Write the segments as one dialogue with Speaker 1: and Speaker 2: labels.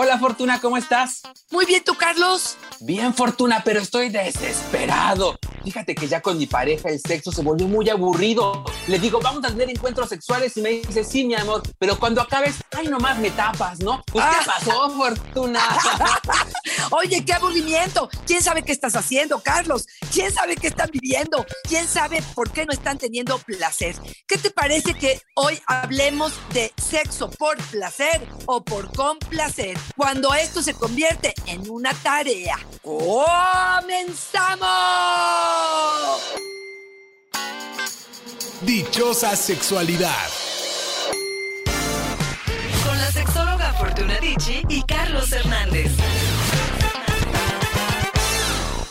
Speaker 1: Hola, Fortuna, ¿cómo estás?
Speaker 2: Muy bien, ¿tú, Carlos?
Speaker 1: Bien, Fortuna, pero estoy desesperado. Fíjate que ya con mi pareja el sexo se volvió muy aburrido. Le digo, vamos a tener encuentros sexuales y me dice, sí, mi amor, pero cuando acabes, ay, nomás me tapas, ¿no? Pues, ¿qué pasó, Fortuna?
Speaker 2: Oye, qué aburrimiento. ¿Quién sabe qué estás haciendo, Carlos? ¿Quién sabe qué están viviendo? ¿Quién sabe por qué no están teniendo placer? ¿Qué te parece que hoy hablemos de sexo por placer o por complacer? Cuando esto se convierte en una tarea. ¡Comenzamos!
Speaker 3: Dichosa sexualidad.
Speaker 4: Con la sexóloga Fortuna Dicci y Carlos Hernández.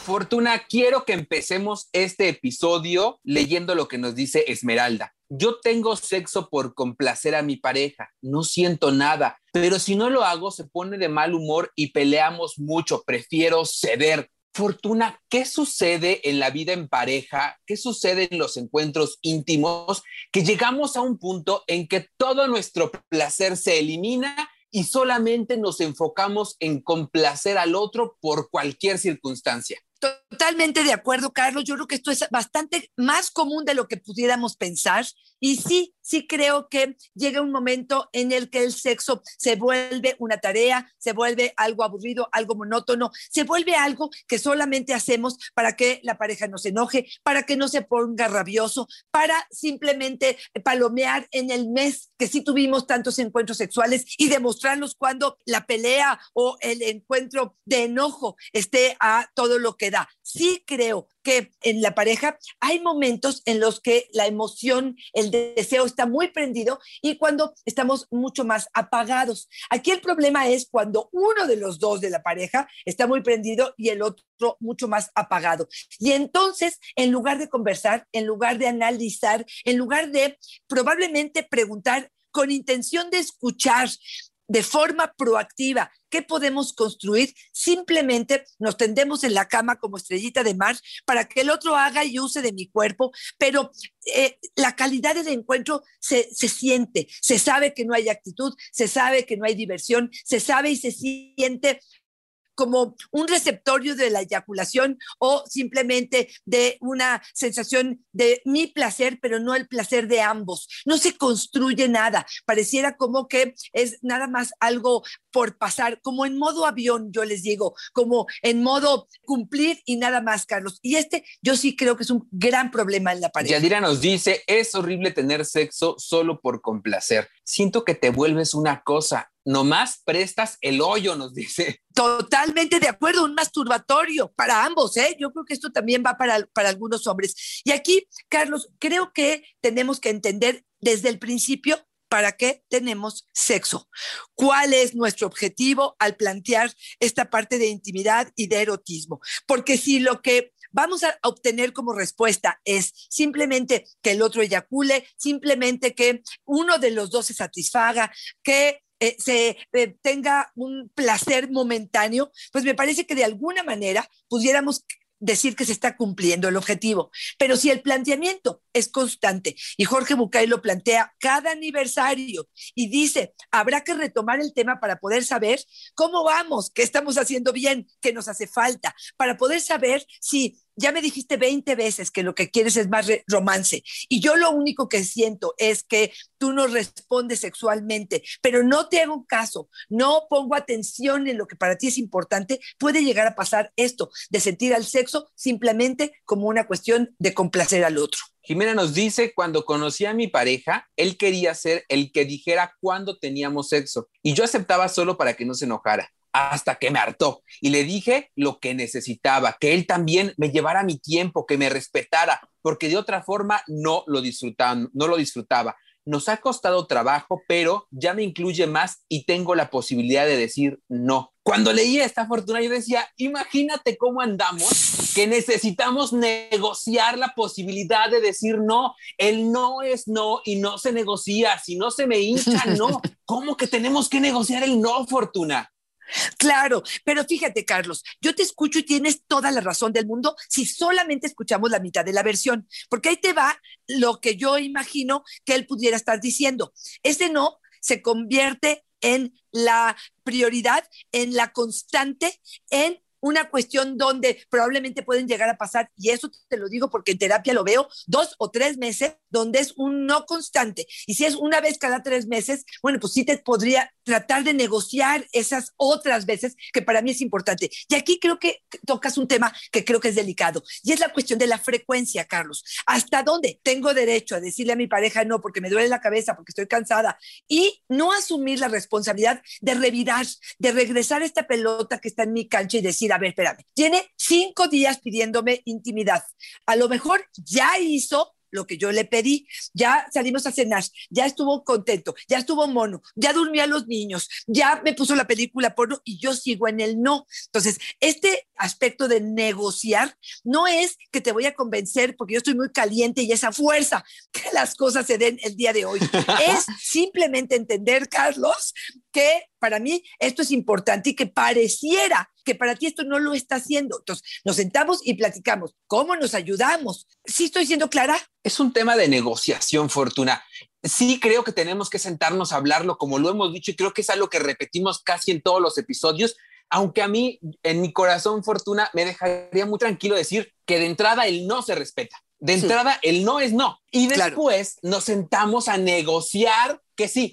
Speaker 1: Fortuna, quiero que empecemos este episodio leyendo lo que nos dice Esmeralda. Yo tengo sexo por complacer a mi pareja, no siento nada, pero si no lo hago se pone de mal humor y peleamos mucho, prefiero ceder. Fortuna, ¿qué sucede en la vida en pareja? ¿Qué sucede en los encuentros íntimos? Que llegamos a un punto en que todo nuestro placer se elimina y solamente nos enfocamos en complacer al otro por cualquier circunstancia.
Speaker 2: Totalmente de acuerdo, Carlos. Yo creo que esto es bastante más común de lo que pudiéramos pensar. Y sí, sí creo que llega un momento en el que el sexo se vuelve una tarea, se vuelve algo aburrido, algo monótono, se vuelve algo que solamente hacemos para que la pareja no se enoje, para que no se ponga rabioso, para simplemente palomear en el mes que sí tuvimos tantos encuentros sexuales y demostrarlos cuando la pelea o el encuentro de enojo esté a todo lo que da. Sí creo que en la pareja hay momentos en los que la emoción, el deseo está muy prendido y cuando estamos mucho más apagados. Aquí el problema es cuando uno de los dos de la pareja está muy prendido y el otro mucho más apagado. Y entonces, en lugar de conversar, en lugar de analizar, en lugar de probablemente preguntar con intención de escuchar, de forma proactiva. Qué podemos construir, simplemente nos tendemos en la cama como estrellita de mar para que el otro haga y use de mi cuerpo, pero eh, la calidad del encuentro se, se siente, se sabe que no hay actitud, se sabe que no hay diversión, se sabe y se siente como un receptorio de la eyaculación o simplemente de una sensación de mi placer, pero no el placer de ambos. No se construye nada. Pareciera como que es nada más algo por pasar, como en modo avión, yo les digo, como en modo cumplir y nada más, Carlos. Y este yo sí creo que es un gran problema en la pareja.
Speaker 1: Yadira nos dice, es horrible tener sexo solo por complacer. Siento que te vuelves una cosa nomás prestas el hoyo, nos dice.
Speaker 2: Totalmente de acuerdo, un masturbatorio para ambos, ¿eh? Yo creo que esto también va para, para algunos hombres. Y aquí, Carlos, creo que tenemos que entender desde el principio para qué tenemos sexo, cuál es nuestro objetivo al plantear esta parte de intimidad y de erotismo. Porque si lo que vamos a obtener como respuesta es simplemente que el otro eyacule, simplemente que uno de los dos se satisfaga, que eh, se eh, tenga un placer momentáneo, pues me parece que de alguna manera pudiéramos decir que se está cumpliendo el objetivo. Pero si el planteamiento es constante y Jorge Bucay lo plantea cada aniversario y dice, habrá que retomar el tema para poder saber cómo vamos, qué estamos haciendo bien, qué nos hace falta, para poder saber si ya me dijiste 20 veces que lo que quieres es más romance y yo lo único que siento es que tú no respondes sexualmente, pero no te hago caso, no pongo atención en lo que para ti es importante, puede llegar a pasar esto, de sentir al sexo simplemente como una cuestión de complacer al otro.
Speaker 1: Jimena nos dice, cuando conocí a mi pareja, él quería ser el que dijera cuándo teníamos sexo y yo aceptaba solo para que no se enojara hasta que me hartó y le dije lo que necesitaba, que él también me llevara mi tiempo, que me respetara, porque de otra forma no lo disfrutaba, no lo disfrutaba. nos ha costado trabajo, pero ya me incluye más y tengo la posibilidad de decir no. Cuando leí esta fortuna, yo decía, imagínate cómo andamos, que necesitamos negociar la posibilidad de decir no. El no es no y no se negocia. Si no se me hincha, no. ¿Cómo que tenemos que negociar el no, Fortuna?
Speaker 2: Claro, pero fíjate, Carlos, yo te escucho y tienes toda la razón del mundo si solamente escuchamos la mitad de la versión, porque ahí te va lo que yo imagino que él pudiera estar diciendo. Ese no se convierte en la prioridad, en la constante, en una cuestión donde probablemente pueden llegar a pasar, y eso te lo digo porque en terapia lo veo, dos o tres meses donde es un no constante. Y si es una vez cada tres meses, bueno, pues sí te podría tratar de negociar esas otras veces, que para mí es importante. Y aquí creo que tocas un tema que creo que es delicado, y es la cuestión de la frecuencia, Carlos. ¿Hasta dónde tengo derecho a decirle a mi pareja no porque me duele la cabeza, porque estoy cansada, y no asumir la responsabilidad de revirar, de regresar esta pelota que está en mi cancha y decir, a ver, espérame, tiene cinco días pidiéndome intimidad. A lo mejor ya hizo lo que yo le pedí. Ya salimos a cenar, ya estuvo contento, ya estuvo mono, ya durmió a los niños, ya me puso la película porno y yo sigo en el no. Entonces, este aspecto de negociar no es que te voy a convencer porque yo estoy muy caliente y esa fuerza que las cosas se den el día de hoy. es simplemente entender, Carlos, que para mí esto es importante y que pareciera que para ti esto no lo está haciendo. Entonces, nos sentamos y platicamos. ¿Cómo nos ayudamos? ¿Sí estoy siendo clara?
Speaker 1: Es un tema de negociación, Fortuna. Sí creo que tenemos que sentarnos a hablarlo como lo hemos dicho y creo que es algo que repetimos casi en todos los episodios, aunque a mí, en mi corazón, Fortuna, me dejaría muy tranquilo decir que de entrada el no se respeta. De entrada, el no es no. Y después nos sentamos a negociar que sí.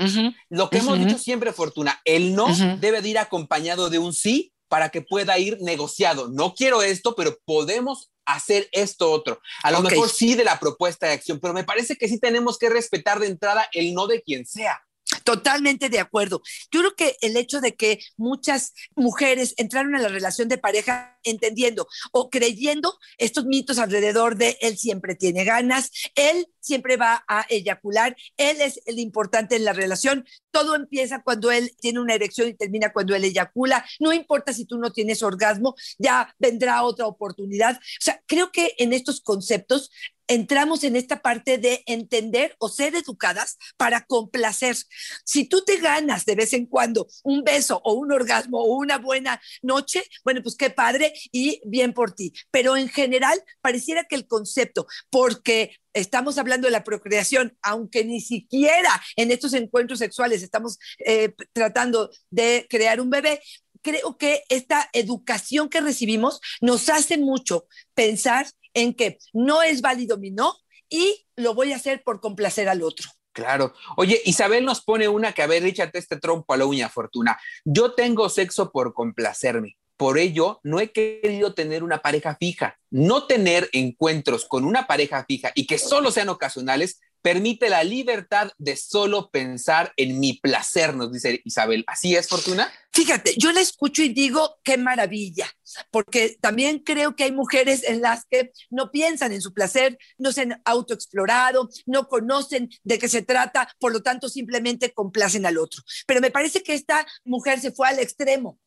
Speaker 1: Lo que hemos dicho siempre, Fortuna, el no debe de ir acompañado de un sí para que pueda ir negociado. No quiero esto, pero podemos hacer esto otro. A lo mejor sí de la propuesta de acción, pero me parece que sí tenemos que respetar de entrada el no de quien sea.
Speaker 2: Totalmente de acuerdo. Yo creo que el hecho de que muchas mujeres entraron a la relación de pareja entendiendo o creyendo estos mitos alrededor de él siempre tiene ganas, él siempre va a eyacular, él es el importante en la relación, todo empieza cuando él tiene una erección y termina cuando él eyacula, no importa si tú no tienes orgasmo, ya vendrá otra oportunidad. O sea, creo que en estos conceptos entramos en esta parte de entender o ser educadas para complacer. Si tú te ganas de vez en cuando un beso o un orgasmo o una buena noche, bueno, pues qué padre y bien por ti. Pero en general, pareciera que el concepto, porque estamos hablando de la procreación, aunque ni siquiera en estos encuentros sexuales estamos eh, tratando de crear un bebé, creo que esta educación que recibimos nos hace mucho pensar en que no es válido mi no y lo voy a hacer por complacer al otro.
Speaker 1: Claro. Oye, Isabel nos pone una que, a ver, échate este trompo a la uña, Fortuna. Yo tengo sexo por complacerme. Por ello, no he querido tener una pareja fija. No tener encuentros con una pareja fija y que solo sean ocasionales permite la libertad de solo pensar en mi placer, nos dice Isabel. ¿Así es, Fortuna?
Speaker 2: Fíjate, yo la escucho y digo, qué maravilla, porque también creo que hay mujeres en las que no piensan en su placer, no se han autoexplorado, no conocen de qué se trata, por lo tanto simplemente complacen al otro. Pero me parece que esta mujer se fue al extremo.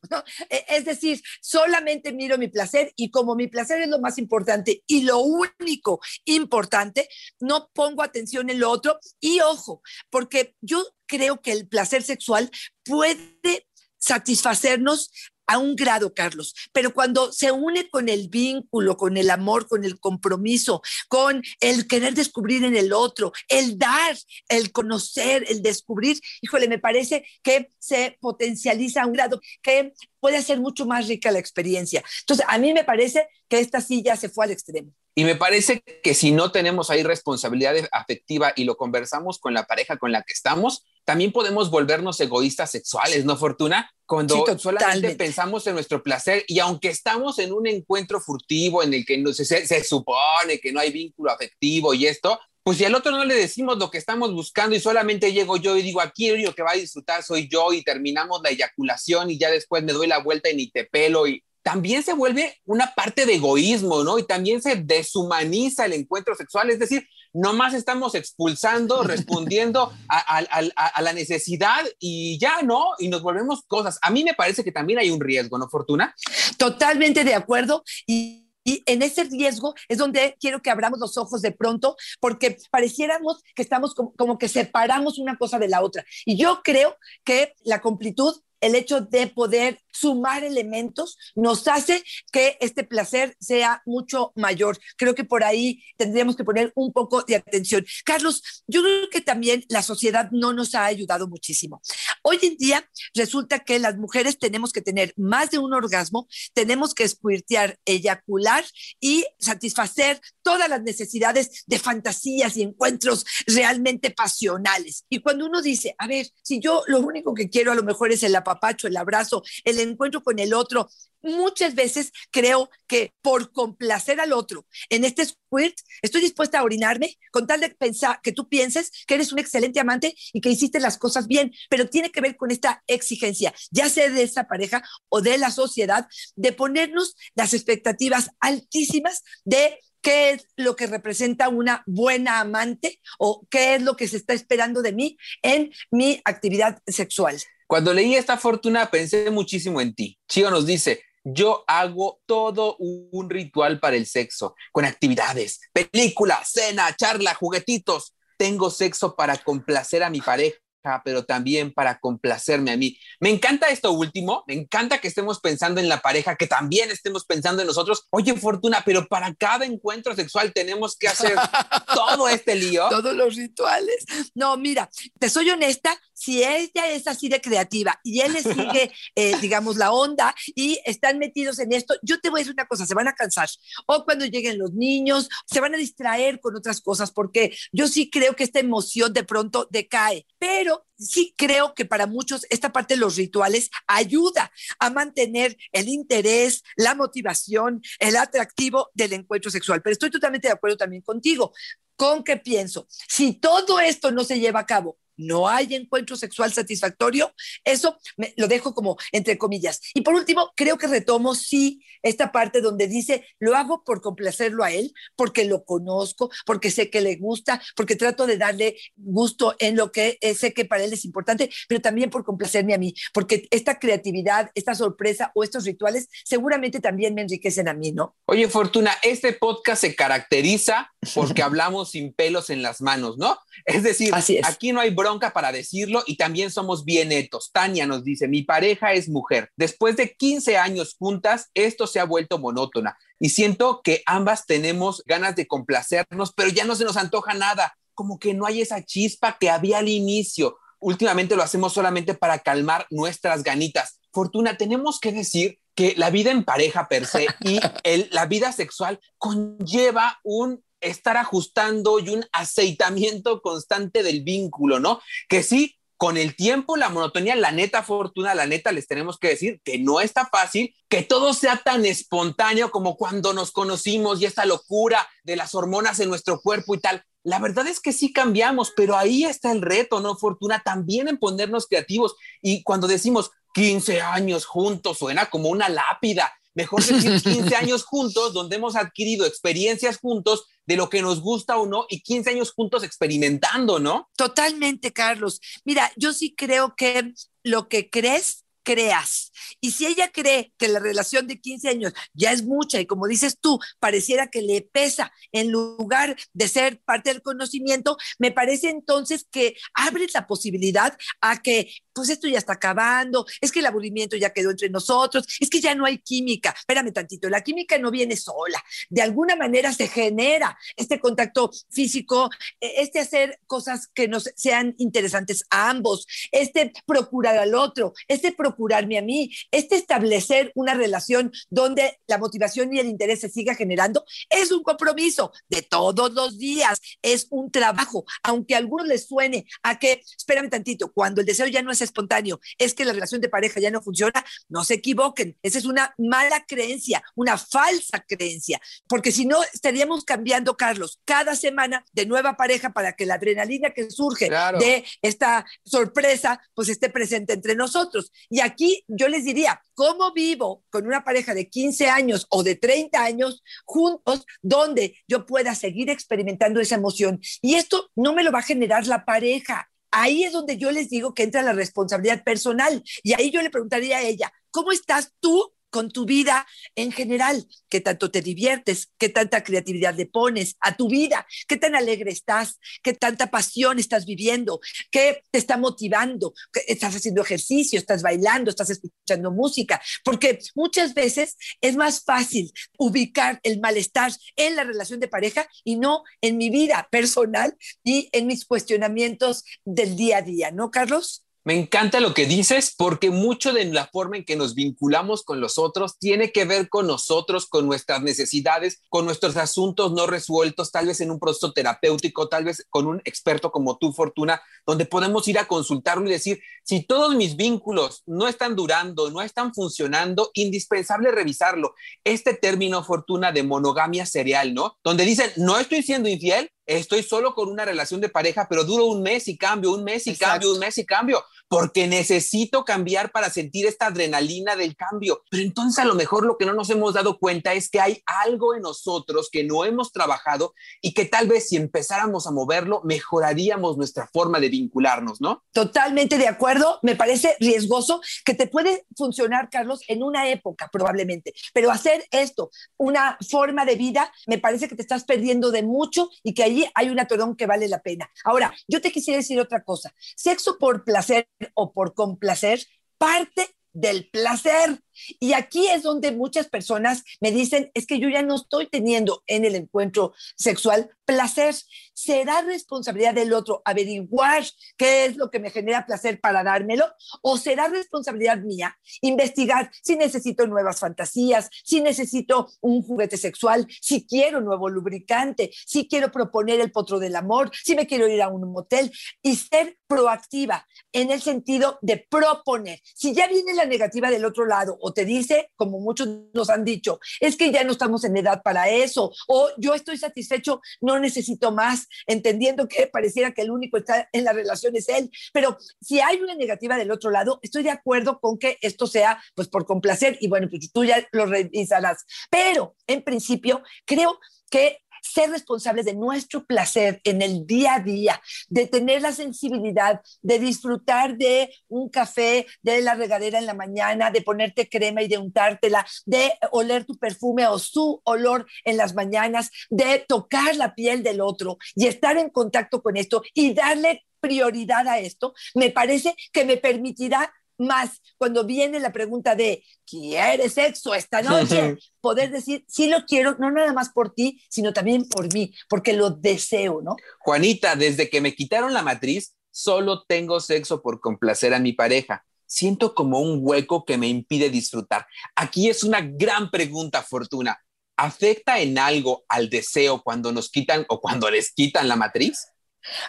Speaker 2: E, es decir, solamente miro mi placer y como mi placer es lo más importante y lo único importante, no pongo atención en lo otro y ojo, porque yo creo que el placer sexual puede satisfacernos a un grado, Carlos, pero cuando se une con el vínculo, con el amor, con el compromiso, con el querer descubrir en el otro, el dar, el conocer, el descubrir, híjole, me parece que se potencializa a un grado que puede hacer mucho más rica la experiencia. Entonces, a mí me parece que esta silla se fue al extremo.
Speaker 1: Y me parece que si no tenemos ahí responsabilidad afectiva y lo conversamos con la pareja con la que estamos, también podemos volvernos egoístas sexuales, ¿no, Fortuna? Cuando solamente pensamos en nuestro placer y aunque estamos en un encuentro furtivo en el que no, se, se supone que no hay vínculo afectivo y esto, pues si al otro no le decimos lo que estamos buscando y solamente llego yo y digo, aquí el que va a disfrutar soy yo y terminamos la eyaculación y ya después me doy la vuelta y ni te pelo y también se vuelve una parte de egoísmo, ¿no? Y también se deshumaniza el encuentro sexual, es decir, nomás estamos expulsando, respondiendo a, la necesidad y ya, ¿no? Y nos volvemos cosas. A mí me parece que también hay un riesgo, ¿no, Fortuna?
Speaker 2: Totalmente de acuerdo. Y y en ese riesgo es donde quiero que abramos los ojos de pronto, porque pareciéramos que estamos como, como, que separamos una cosa de la otra. Y yo creo que la completud el hecho de poder sumar elementos nos hace que este placer sea mucho mayor. Creo que por ahí tendríamos que poner un poco de atención. Carlos, yo creo que también la sociedad no nos ha ayudado muchísimo. Hoy en día resulta que las mujeres tenemos que tener más de un orgasmo, tenemos que espuirtear, eyacular y satisfacer todas las necesidades de fantasías y encuentros realmente pasionales. Y cuando uno dice, a ver, si yo lo único que quiero a lo mejor es el apapacho, el abrazo, el encuentro con el otro, muchas veces creo que por complacer al otro en este squirt, estoy dispuesta a orinarme con tal de pensar que tú pienses que eres un excelente amante y que hiciste las cosas bien, pero tiene que ver con esta exigencia, ya sea de esa pareja o de la sociedad, de ponernos las expectativas altísimas de qué es lo que representa una buena amante o qué es lo que se está esperando de mí en mi actividad sexual.
Speaker 1: Cuando leí esta fortuna pensé muchísimo en ti. Chio nos dice, yo hago todo un ritual para el sexo, con actividades, película, cena, charla, juguetitos. Tengo sexo para complacer a mi pareja pero también para complacerme a mí. Me encanta esto último, me encanta que estemos pensando en la pareja, que también estemos pensando en nosotros. Oye, Fortuna, pero para cada encuentro sexual tenemos que hacer todo este lío.
Speaker 2: Todos los rituales. No, mira, te soy honesta, si ella es así de creativa y él le sigue, eh, digamos, la onda y están metidos en esto, yo te voy a decir una cosa, se van a cansar. O cuando lleguen los niños, se van a distraer con otras cosas, porque yo sí creo que esta emoción de pronto decae. Pero sí creo que para muchos esta parte de los rituales ayuda a mantener el interés, la motivación, el atractivo del encuentro sexual. Pero estoy totalmente de acuerdo también contigo. ¿Con qué pienso? Si todo esto no se lleva a cabo no hay encuentro sexual satisfactorio, eso me, lo dejo como entre comillas. Y por último, creo que retomo sí esta parte donde dice, lo hago por complacerlo a él, porque lo conozco, porque sé que le gusta, porque trato de darle gusto en lo que eh, sé que para él es importante, pero también por complacerme a mí, porque esta creatividad, esta sorpresa o estos rituales seguramente también me enriquecen a mí, ¿no?
Speaker 1: Oye, Fortuna, este podcast se caracteriza porque hablamos sin pelos en las manos, ¿no? Es decir, aquí no hay bronca para decirlo y también somos bien netos. Tania nos dice, mi pareja es mujer. Después de 15 años juntas, esto se ha vuelto monótona y siento que ambas tenemos ganas de complacernos, pero ya no se nos antoja nada, como que no hay esa chispa que había al inicio. Últimamente lo hacemos solamente para calmar nuestras ganitas. Fortuna, tenemos que decir que la vida en pareja per se y el, la vida sexual conlleva un estar ajustando y un aceitamiento constante del vínculo, ¿no? Que sí, con el tiempo, la monotonía, la neta fortuna, la neta, les tenemos que decir que no está fácil, que todo sea tan espontáneo como cuando nos conocimos y esta locura de las hormonas en nuestro cuerpo y tal. La verdad es que sí cambiamos, pero ahí está el reto, ¿no, Fortuna? También en ponernos creativos. Y cuando decimos 15 años juntos, suena como una lápida. Mejor decir 15 años juntos, donde hemos adquirido experiencias juntos de lo que nos gusta o no y 15 años juntos experimentando, ¿no?
Speaker 2: Totalmente, Carlos. Mira, yo sí creo que lo que crees creas. Y si ella cree que la relación de 15 años ya es mucha y como dices tú, pareciera que le pesa en lugar de ser parte del conocimiento, me parece entonces que abres la posibilidad a que pues esto ya está acabando, es que el aburrimiento ya quedó entre nosotros, es que ya no hay química. Espérame tantito, la química no viene sola, de alguna manera se genera este contacto físico, e, este hacer cosas que nos sean interesantes a ambos, este procurar al otro, este procurarme a mí, este establecer una relación donde la motivación y el interés se siga generando, es un compromiso de todos los días, es un trabajo, aunque a algunos les suene a que, espérame tantito, cuando el deseo ya no es espontáneo, es que la relación de pareja ya no funciona, no se equivoquen. Esa es una mala creencia, una falsa creencia, porque si no estaríamos cambiando, Carlos, cada semana de nueva pareja para que la adrenalina que surge de esta sorpresa pues esté presente entre nosotros. Y aquí yo les diría, ¿cómo vivo con una pareja de 15 años o de 30 años juntos donde yo pueda seguir experimentando esa emoción? Y esto no me lo va a generar la pareja. Ahí es donde yo les digo que entra la responsabilidad personal. Y ahí yo le preguntaría a ella, ¿cómo estás tú con tu vida en general, qué tanto te diviertes, qué tanta creatividad le pones a tu vida, qué tan alegre estás, qué tanta pasión estás viviendo, qué te está motivando, estás haciendo ejercicio, estás bailando, estás escuchando música, porque muchas veces es más fácil ubicar el malestar en la relación de pareja y no en mi vida personal y en mis cuestionamientos del día a día, ¿no, Carlos?
Speaker 1: Me encanta lo que dices porque mucho de la forma en que nos vinculamos con los otros tiene que ver con nosotros, con nuestras necesidades, con nuestros asuntos no resueltos, tal vez en un proceso terapéutico, tal vez con un experto como tú, Fortuna, donde podemos ir a consultarlo y decir, si todos mis vínculos no están durando, no están funcionando, indispensable revisarlo. Este término, Fortuna, de monogamia serial, ¿no? Donde dicen, no estoy siendo infiel, estoy solo con una relación de pareja, pero duro un mes y cambio, un mes y cambio, un mes y cambio, porque necesito cambiar para sentir esta adrenalina del cambio. Pero entonces a lo mejor lo que no nos hemos dado cuenta es que hay algo en nosotros que no hemos trabajado y que tal vez si empezáramos a moverlo, mejoraríamos nuestra forma de vincularnos, ¿no?
Speaker 2: Totalmente de acuerdo. Me parece riesgoso que te puede funcionar, Carlos, en una época probablemente, pero hacer esto una forma de vida, me parece que te estás perdiendo de mucho y que ahí hay un atorón que vale la pena. Ahora, yo te quisiera decir otra cosa. Sexo por placer o por complacer parte del placer. Y aquí es donde muchas personas me dicen, es que yo ya no estoy teniendo en el encuentro sexual placer. ¿Será responsabilidad del otro averiguar qué es lo que me genera placer para dármelo? ¿O será responsabilidad mía investigar si necesito nuevas fantasías, si necesito un juguete sexual, si quiero nuevo lubricante, si quiero proponer el potro del amor, si me quiero ir a un motel y ser proactiva en el sentido de proponer? Si ya viene la negativa del otro lado o te dice, como muchos nos han dicho, es que ya no estamos en edad para eso, o yo estoy satisfecho, no necesito más, entendiendo que pareciera que el único está en la relación es él, pero si hay una negativa del otro lado, estoy de acuerdo con que esto sea pues por complacer y bueno, pues tú ya lo revisarás, pero en principio creo que ser responsables de nuestro placer en el día a día, de tener la sensibilidad, de disfrutar de un café, de la regadera en la mañana, de ponerte crema y de untártela, de oler tu perfume o su olor en las mañanas, de tocar la piel del otro y estar en contacto con esto y darle prioridad a esto, me parece que me permitirá más cuando viene la pregunta de ¿quieres sexo esta noche? Poder decir, sí lo quiero, no nada más por ti, sino también por mí, porque lo deseo, ¿no?
Speaker 1: Juanita, desde que me quitaron la matriz, solo tengo sexo por complacer a mi pareja. Siento como un hueco que me impide disfrutar. Aquí es una gran pregunta, Fortuna. ¿Afecta en algo al deseo cuando nos quitan o cuando les quitan la matriz?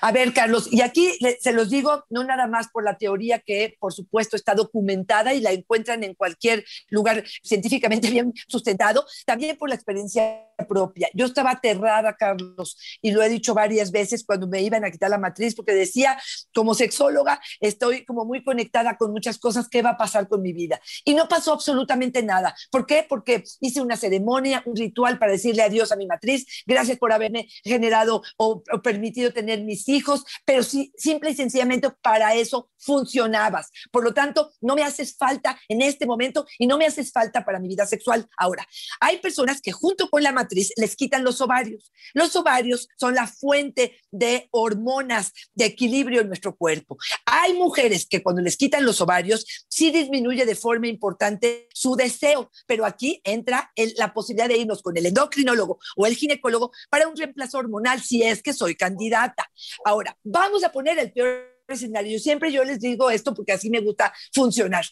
Speaker 2: A ver, Carlos, y aquí se los digo no nada más por la teoría que, por supuesto, está documentada y la encuentran en cualquier lugar científicamente bien sustentado, también por la experiencia propia. Yo estaba aterrada, Carlos, y lo he dicho varias veces cuando me iban a quitar la matriz, porque decía, como sexóloga, estoy como muy conectada con muchas cosas, ¿qué va a pasar con mi vida? Y no pasó absolutamente nada. ¿Por qué? Porque hice una ceremonia, un ritual para decirle adiós a mi matriz, gracias por haberme generado o, o permitido tener mis hijos, pero sí, simple y sencillamente para eso funcionabas. Por lo tanto, no me haces falta en este momento y no me haces falta para mi vida sexual. Ahora, hay personas que junto con la matriz les quitan los ovarios. Los ovarios son la fuente de hormonas de equilibrio en nuestro cuerpo. Hay mujeres que cuando les quitan los ovarios, sí disminuye de forma importante su deseo, pero aquí entra la posibilidad de irnos con el endocrinólogo o el ginecólogo para un reemplazo hormonal si es que soy candidata. Ahora, vamos a poner el peor escenario. Siempre yo les digo esto porque así me gusta funcionar.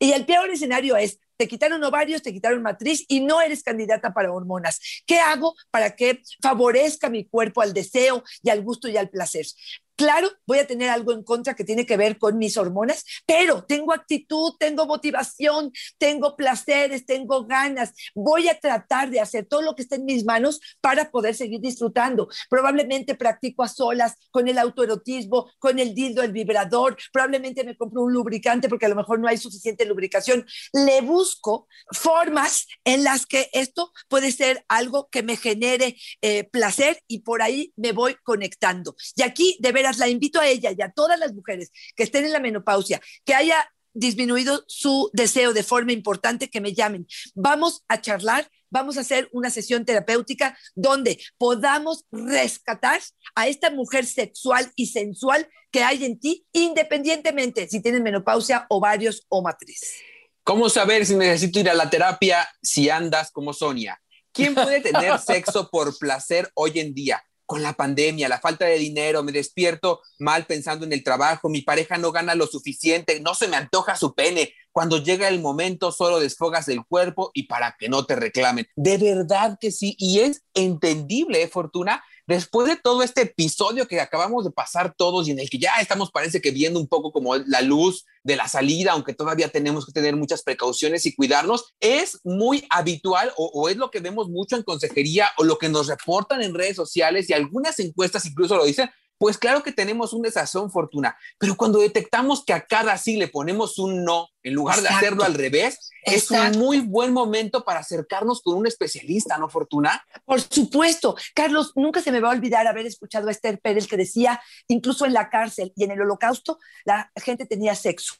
Speaker 2: Y el peor escenario es, te quitaron ovarios, te quitaron matriz y no eres candidata para hormonas. ¿Qué hago para que favorezca mi cuerpo al deseo y al gusto y al placer? Claro, voy a tener algo en contra que tiene que ver con mis hormonas, pero tengo actitud, tengo motivación, tengo placeres, tengo ganas. Voy a tratar de hacer todo lo que esté en mis manos para poder seguir disfrutando. Probablemente practico a solas con el autoerotismo, con el dildo, el vibrador. Probablemente me compro un lubricante porque a lo mejor no hay suficiente lubricación. Le busco formas en las que esto puede ser algo que me genere eh, placer y por ahí me voy conectando. Y aquí, de veras, la invito a ella y a todas las mujeres que estén en la menopausia, que haya disminuido su deseo de forma importante, que me llamen. Vamos a charlar, vamos a hacer una sesión terapéutica donde podamos rescatar a esta mujer sexual y sensual que hay en ti, independientemente si tienes menopausia, ovarios o matriz.
Speaker 1: ¿Cómo saber si necesito ir a la terapia si andas como Sonia? ¿Quién puede tener sexo por placer hoy en día? Con la pandemia, la falta de dinero, me despierto mal pensando en el trabajo, mi pareja no gana lo suficiente, no se me antoja su pene. Cuando llega el momento, solo desfogas el cuerpo y para que no te reclamen. De verdad que sí, y es entendible, ¿eh, Fortuna, después de todo este episodio que acabamos de pasar todos y en el que ya estamos, parece que viendo un poco como la luz de la salida, aunque todavía tenemos que tener muchas precauciones y cuidarnos, es muy habitual o, es lo que vemos mucho en consejería o lo que nos reportan en redes sociales y algunas encuestas incluso lo dicen, pues claro que tenemos un desazón, Fortuna, pero cuando detectamos que a cada sí le ponemos un no, en lugar Exacto. de hacerlo al revés, Exacto. es un muy buen momento para acercarnos con un especialista, ¿no, Fortuna?
Speaker 2: Por supuesto. Carlos, nunca se me va a olvidar haber escuchado a Esther Pérez que decía, incluso en la cárcel y en el holocausto, la gente tenía sexo.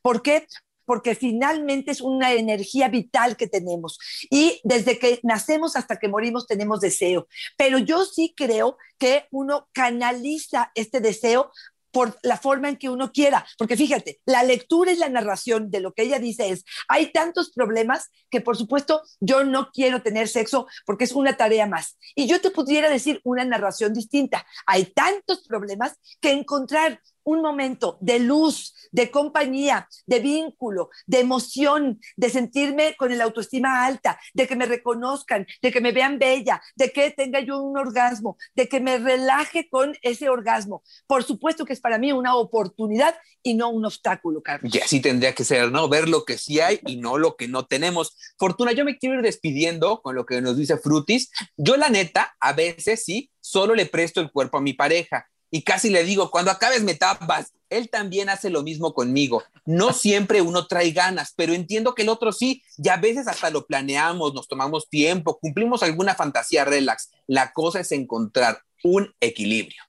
Speaker 2: ¿Por qué? Porque finalmente es una energía vital que tenemos. Y desde que nacemos hasta que morimos tenemos deseo. Pero yo sí creo que uno canaliza este deseo por la forma en que uno quiera. Porque fíjate, la lectura y la narración de lo que ella dice es, hay tantos problemas que por supuesto yo no quiero tener sexo porque es una tarea más. Y yo te pudiera decir una narración distinta. Hay tantos problemas que encontrar un momento de luz, de compañía, de vínculo, de emoción, de sentirme con el autoestima alta, de que me reconozcan, de que me vean bella, de que tenga yo un orgasmo, de que me relaje con ese orgasmo. Por supuesto que es para mí una oportunidad y no un obstáculo, Carlos.
Speaker 1: Y así tendría que ser, ¿no? Ver lo que sí hay y no lo que no tenemos. Fortuna, yo me quiero ir despidiendo con lo que nos dice Frutis. Yo la neta, a veces sí, solo le presto el cuerpo a mi pareja y casi le digo, cuando acabes me tapas. Él también hace lo mismo conmigo. No siempre uno trae ganas, pero entiendo que el otro sí, y a veces hasta lo planeamos, nos tomamos tiempo, cumplimos alguna fantasía relax. La cosa es encontrar un equilibrio.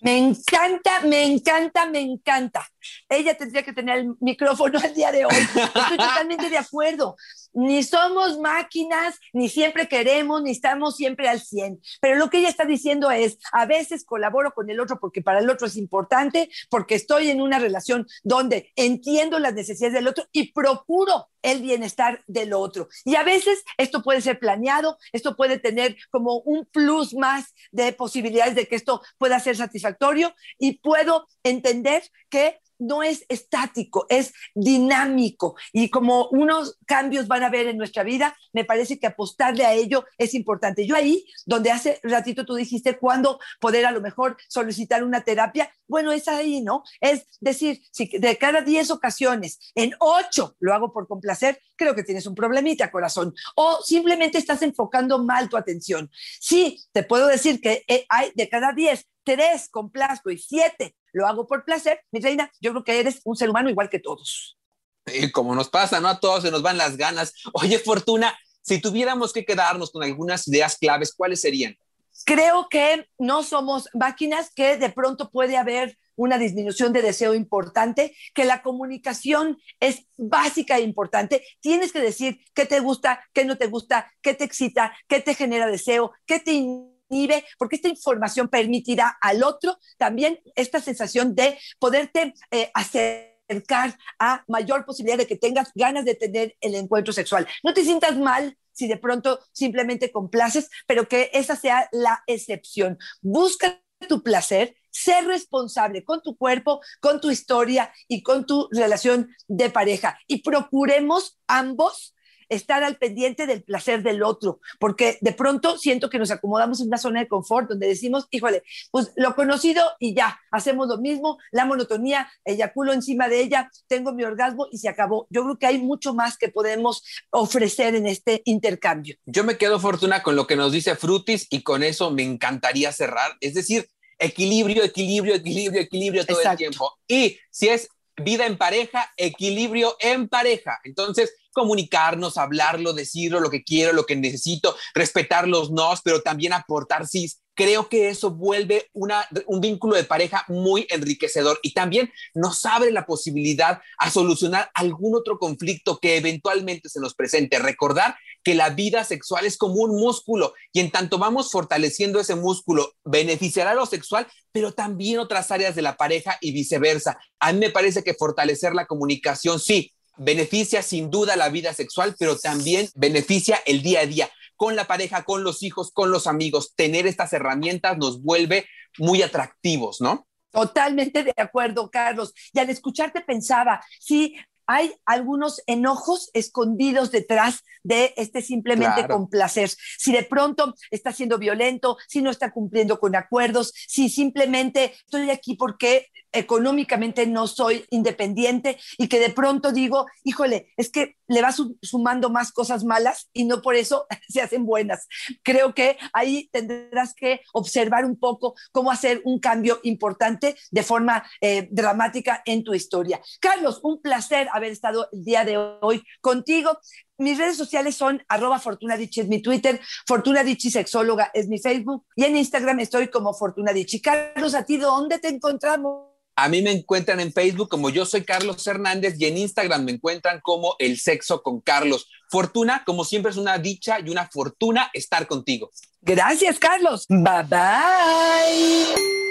Speaker 2: Me encanta, me encanta, me encanta. Ella tendría que tener el micrófono al día de hoy. Estoy totalmente de acuerdo. Ni somos máquinas, ni siempre queremos, ni estamos siempre al 100. Pero lo que ella está diciendo es, a veces colaboro con el otro porque para el otro es importante, porque estoy en una relación donde entiendo las necesidades del otro y procuro el bienestar del otro. Y a veces esto puede ser planeado, esto puede tener como un plus más de posibilidades de que esto pueda ser satisfactorio y puedo entender que no es estático, es dinámico. Y como unos cambios van a haber en nuestra vida, me parece que apostarle a ello es importante. Yo ahí, donde hace ratito tú dijiste cuándo poder a lo mejor solicitar una terapia, bueno, es ahí, ¿no? Es decir, si de cada 10 ocasiones, en 8 lo hago por complacer, creo que tienes un problemita, corazón. O simplemente estás enfocando mal tu atención. Sí, te puedo decir que eh, hay de cada 10, 3 complazco y 7 lo hago por placer, mi reina, yo creo que eres un ser humano igual que todos.
Speaker 1: Y como nos pasa, ¿no? A todos se nos van las ganas. Oye, Fortuna, si tuviéramos que quedarnos con algunas ideas claves, ¿cuáles serían?
Speaker 2: Creo que no somos máquinas, que de pronto puede haber una disminución de deseo importante, que la comunicación es básica e importante. Tienes que decir qué te gusta, qué no te gusta, qué te excita, qué te genera deseo, qué te porque esta información permitirá al otro también esta sensación de poderte eh, acercar a mayor posibilidad de que tengas ganas de tener el encuentro sexual. No te sientas mal si de pronto simplemente complaces, pero que esa sea la excepción. Busca tu placer, ser responsable con tu cuerpo, con tu historia y con tu relación de pareja. Y procuremos ambos estar al pendiente del placer del otro, porque de pronto siento que nos acomodamos en una zona de confort donde decimos, híjole, pues lo conocido y ya, hacemos lo mismo, la monotonía, eyaculo encima de ella, tengo mi orgasmo y se acabó. Yo creo que hay mucho más que podemos ofrecer en este intercambio.
Speaker 1: Yo me quedo, Fortuna, con lo que nos dice Frutis y con eso me encantaría cerrar. Es decir, equilibrio, equilibrio, equilibrio, equilibrio todo el tiempo. Y si es vida en pareja, equilibrio en pareja. Entonces, comunicarnos, hablarlo, decirlo, lo que quiero, lo que necesito, respetar los nos, pero también aportar sí. Creo que eso vuelve una, un vínculo de pareja muy enriquecedor y también nos abre la posibilidad a solucionar algún otro conflicto que eventualmente se nos presente. Recordar que la vida sexual es como un músculo y en tanto vamos fortaleciendo ese músculo, beneficiará lo sexual, pero también otras áreas de la pareja y viceversa. A mí me parece que fortalecer la comunicación, sí, beneficia sin duda la vida sexual, pero también beneficia el día a día con la pareja, con los hijos, con los amigos. Tener estas herramientas nos vuelve muy atractivos, ¿no?
Speaker 2: Totalmente de acuerdo, Carlos. Y al escucharte pensaba, sí, hay algunos enojos escondidos detrás de este simplemente complacer. Si de pronto está siendo violento, si no está cumpliendo con acuerdos, si simplemente estoy aquí porque económicamente no soy independiente y que de pronto digo, híjole, es que le va sumando más cosas malas y no por eso se hacen buenas. Creo que ahí tendrás que observar un poco cómo hacer un cambio importante de forma eh, dramática en tu historia. Carlos, un placer haber estado el día de hoy contigo. Mis redes sociales son arroba Fortuna es mi Twitter, Fortuna Sexóloga es mi Facebook y en Instagram estoy como Fortuna Carlos, ¿a ti dónde te encontramos?
Speaker 1: A mí me encuentran en Facebook como yo soy Carlos Hernández y en Instagram me encuentran como El Sexo con Carlos. Fortuna, como siempre, es una dicha y una fortuna estar contigo.
Speaker 2: Gracias, Carlos. Bye bye.